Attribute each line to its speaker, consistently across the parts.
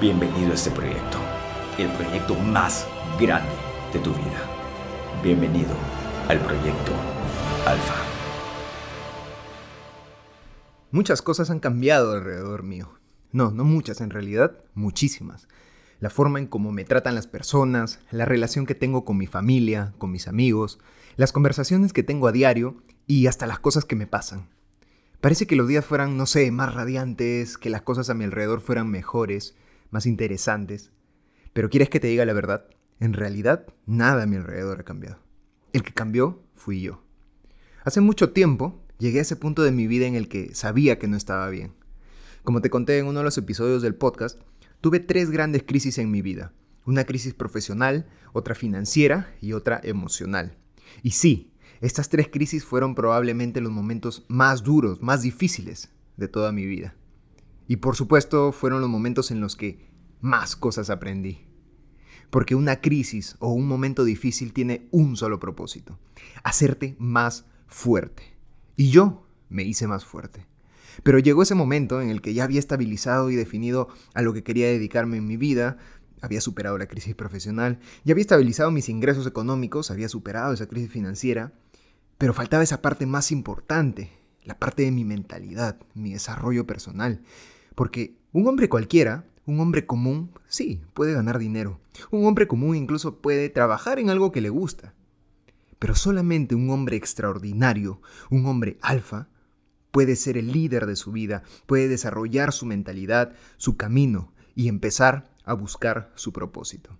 Speaker 1: Bienvenido a este proyecto, el proyecto más grande de tu vida. Bienvenido al proyecto Alfa.
Speaker 2: Muchas cosas han cambiado alrededor mío. No, no muchas, en realidad muchísimas. La forma en cómo me tratan las personas, la relación que tengo con mi familia, con mis amigos, las conversaciones que tengo a diario y hasta las cosas que me pasan. Parece que los días fueran, no sé, más radiantes, que las cosas a mi alrededor fueran mejores, más interesantes. Pero ¿quieres que te diga la verdad? En realidad, nada a mi alrededor ha cambiado. El que cambió fui yo. Hace mucho tiempo llegué a ese punto de mi vida en el que sabía que no estaba bien. Como te conté en uno de los episodios del podcast, tuve tres grandes crisis en mi vida. Una crisis profesional, otra financiera y otra emocional. Y sí, estas tres crisis fueron probablemente los momentos más duros, más difíciles de toda mi vida. Y por supuesto fueron los momentos en los que más cosas aprendí. Porque una crisis o un momento difícil tiene un solo propósito, hacerte más fuerte. Y yo me hice más fuerte. Pero llegó ese momento en el que ya había estabilizado y definido a lo que quería dedicarme en mi vida, había superado la crisis profesional, ya había estabilizado mis ingresos económicos, había superado esa crisis financiera, pero faltaba esa parte más importante, la parte de mi mentalidad, mi desarrollo personal. Porque un hombre cualquiera, un hombre común, sí, puede ganar dinero. Un hombre común incluso puede trabajar en algo que le gusta. Pero solamente un hombre extraordinario, un hombre alfa, puede ser el líder de su vida, puede desarrollar su mentalidad, su camino y empezar a buscar su propósito.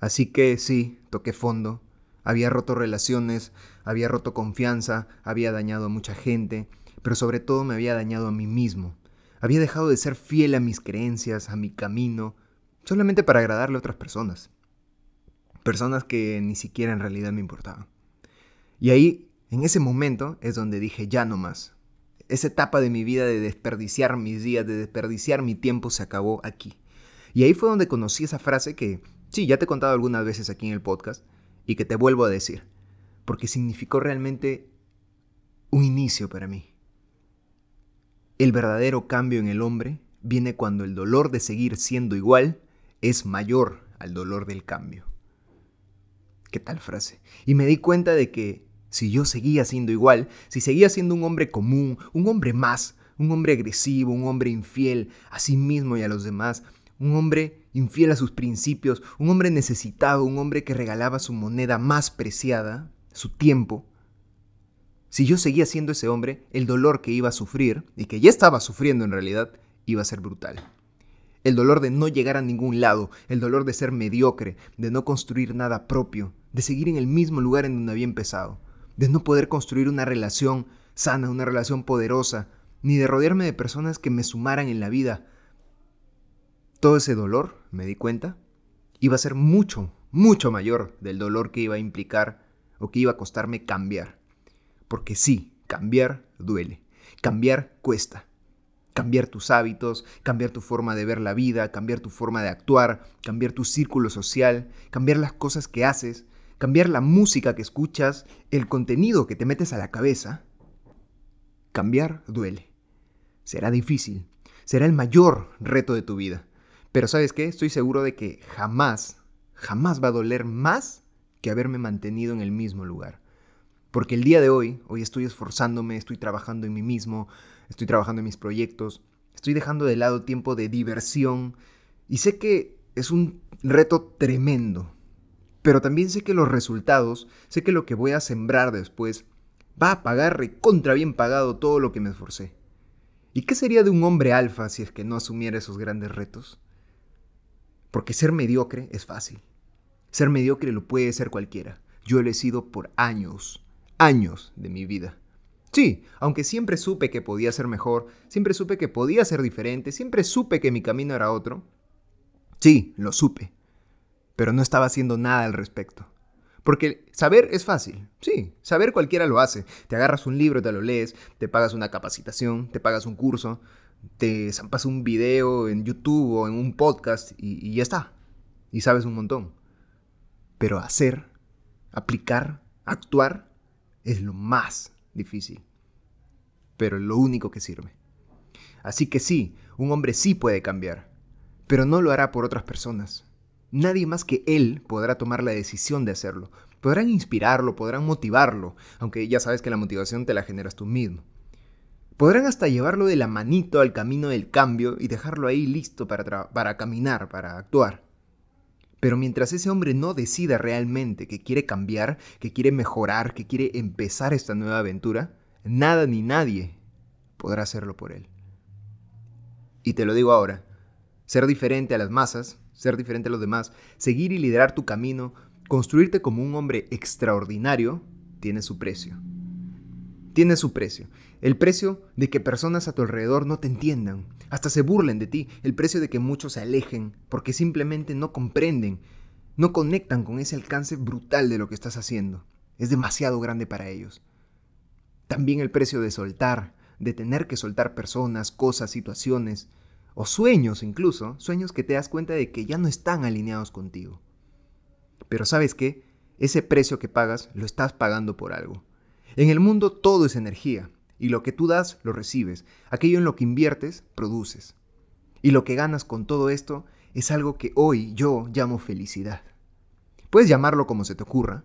Speaker 2: Así que sí, toqué fondo, había roto relaciones, había roto confianza, había dañado a mucha gente, pero sobre todo me había dañado a mí mismo. Había dejado de ser fiel a mis creencias, a mi camino, solamente para agradarle a otras personas. Personas que ni siquiera en realidad me importaban. Y ahí, en ese momento, es donde dije ya no más. Esa etapa de mi vida de desperdiciar mis días, de desperdiciar mi tiempo, se acabó aquí. Y ahí fue donde conocí esa frase que, sí, ya te he contado algunas veces aquí en el podcast, y que te vuelvo a decir, porque significó realmente un inicio para mí. El verdadero cambio en el hombre viene cuando el dolor de seguir siendo igual es mayor al dolor del cambio. ¿Qué tal frase? Y me di cuenta de que si yo seguía siendo igual, si seguía siendo un hombre común, un hombre más, un hombre agresivo, un hombre infiel a sí mismo y a los demás, un hombre infiel a sus principios, un hombre necesitado, un hombre que regalaba su moneda más preciada, su tiempo. Si yo seguía siendo ese hombre, el dolor que iba a sufrir, y que ya estaba sufriendo en realidad, iba a ser brutal. El dolor de no llegar a ningún lado, el dolor de ser mediocre, de no construir nada propio, de seguir en el mismo lugar en donde había empezado, de no poder construir una relación sana, una relación poderosa, ni de rodearme de personas que me sumaran en la vida, todo ese dolor, me di cuenta, iba a ser mucho, mucho mayor del dolor que iba a implicar o que iba a costarme cambiar. Porque sí, cambiar duele, cambiar cuesta. Cambiar tus hábitos, cambiar tu forma de ver la vida, cambiar tu forma de actuar, cambiar tu círculo social, cambiar las cosas que haces, cambiar la música que escuchas, el contenido que te metes a la cabeza. Cambiar duele. Será difícil, será el mayor reto de tu vida. Pero sabes qué, estoy seguro de que jamás, jamás va a doler más que haberme mantenido en el mismo lugar. Porque el día de hoy, hoy estoy esforzándome, estoy trabajando en mí mismo, estoy trabajando en mis proyectos, estoy dejando de lado tiempo de diversión y sé que es un reto tremendo. Pero también sé que los resultados, sé que lo que voy a sembrar después va a pagar recontra bien pagado todo lo que me esforcé. ¿Y qué sería de un hombre alfa si es que no asumiera esos grandes retos? Porque ser mediocre es fácil. Ser mediocre lo puede ser cualquiera. Yo lo he sido por años, años de mi vida. Sí, aunque siempre supe que podía ser mejor, siempre supe que podía ser diferente, siempre supe que mi camino era otro. Sí, lo supe. Pero no estaba haciendo nada al respecto. Porque saber es fácil. Sí, saber cualquiera lo hace. Te agarras un libro, te lo lees, te pagas una capacitación, te pagas un curso, te zampas un video en YouTube o en un podcast y, ya está. Y sabes un montón. Pero hacer, aplicar, actuar es lo más difícil. Pero lo único que sirve. Así que sí, un hombre sí puede cambiar. pero no lo hará por otras personas. Nadie más que él podrá tomar la decisión de hacerlo. Podrán inspirarlo, podrán motivarlo, aunque ya sabes que la motivación te la generas tú mismo. Podrán hasta llevarlo de la manito al camino del cambio y dejarlo ahí listo para, para caminar, para actuar. Pero mientras ese hombre no decida realmente que quiere cambiar, que quiere mejorar, que quiere empezar esta nueva aventura, nada ni nadie podrá hacerlo por él. Y te lo digo ahora, ser diferente a las masas, ser diferente a los demás, seguir y liderar tu camino, construirte como un hombre extraordinario, tiene su precio. Tiene su precio. El precio de que personas a tu alrededor no te entiendan, hasta se burlen de ti, el precio de que muchos se alejen porque simplemente no comprenden, no conectan con ese alcance brutal de lo que estás haciendo. Es demasiado grande para ellos. También el precio de soltar, de tener que soltar personas, cosas, situaciones, o sueños incluso, sueños que te das cuenta de que ya no están alineados contigo. Pero sabes qué, ese precio que pagas lo estás pagando por algo. En el mundo todo es energía, y lo que tú das, lo recibes. Aquello en lo que inviertes, produces. Y lo que ganas con todo esto es algo que hoy yo llamo felicidad. Puedes llamarlo como se te ocurra.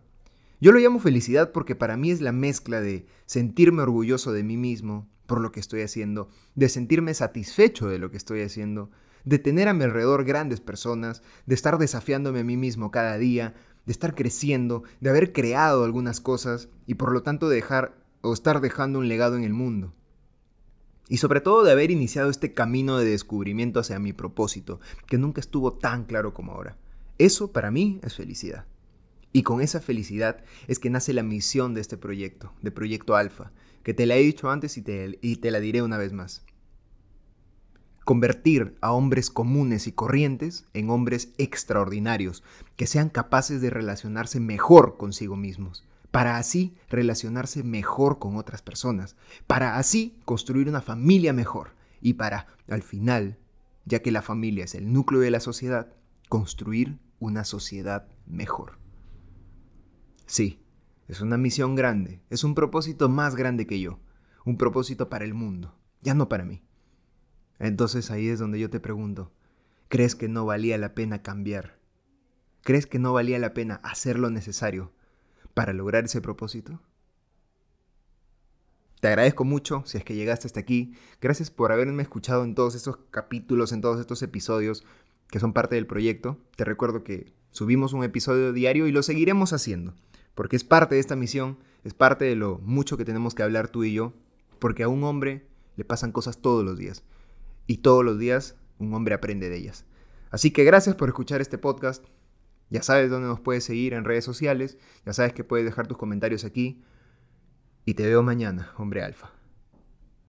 Speaker 2: Yo lo llamo felicidad porque para mí es la mezcla de sentirme orgulloso de mí mismo por lo que estoy haciendo, de sentirme satisfecho de lo que estoy haciendo, de tener a mi alrededor grandes personas, de estar desafiándome a mí mismo cada día, de estar creciendo, de haber creado algunas cosas y por lo tanto dejar o estar dejando un legado en el mundo. Y sobre todo de haber iniciado este camino de descubrimiento hacia mi propósito, que nunca estuvo tan claro como ahora. Eso para mí es felicidad. Y con esa felicidad es que nace la misión de este proyecto, de Proyecto Alfa, que te la he dicho antes y te, y te la diré una vez más. Convertir a hombres comunes y corrientes en hombres extraordinarios, que sean capaces de relacionarse mejor consigo mismos, para así relacionarse mejor con otras personas, para así construir una familia mejor y para, al final, ya que la familia es el núcleo de la sociedad, construir una sociedad mejor. Sí, es una misión grande, es un propósito más grande que yo, un propósito para el mundo, ya no para mí. Entonces ahí es donde yo te pregunto, ¿crees que no valía la pena cambiar? ¿Crees que no valía la pena hacer lo necesario para lograr ese propósito? Te agradezco mucho si es que llegaste hasta aquí. Gracias por haberme escuchado en todos estos capítulos, en todos estos episodios que son parte del proyecto. Te recuerdo que subimos un episodio diario y lo seguiremos haciendo, porque es parte de esta misión, es parte de lo mucho que tenemos que hablar tú y yo, porque a un hombre le pasan cosas todos los días y todos los días un hombre aprende de ellas. Así que gracias por escuchar este podcast. Ya sabes dónde nos puedes seguir en redes sociales, ya sabes que puedes dejar tus comentarios aquí y te veo mañana, hombre alfa.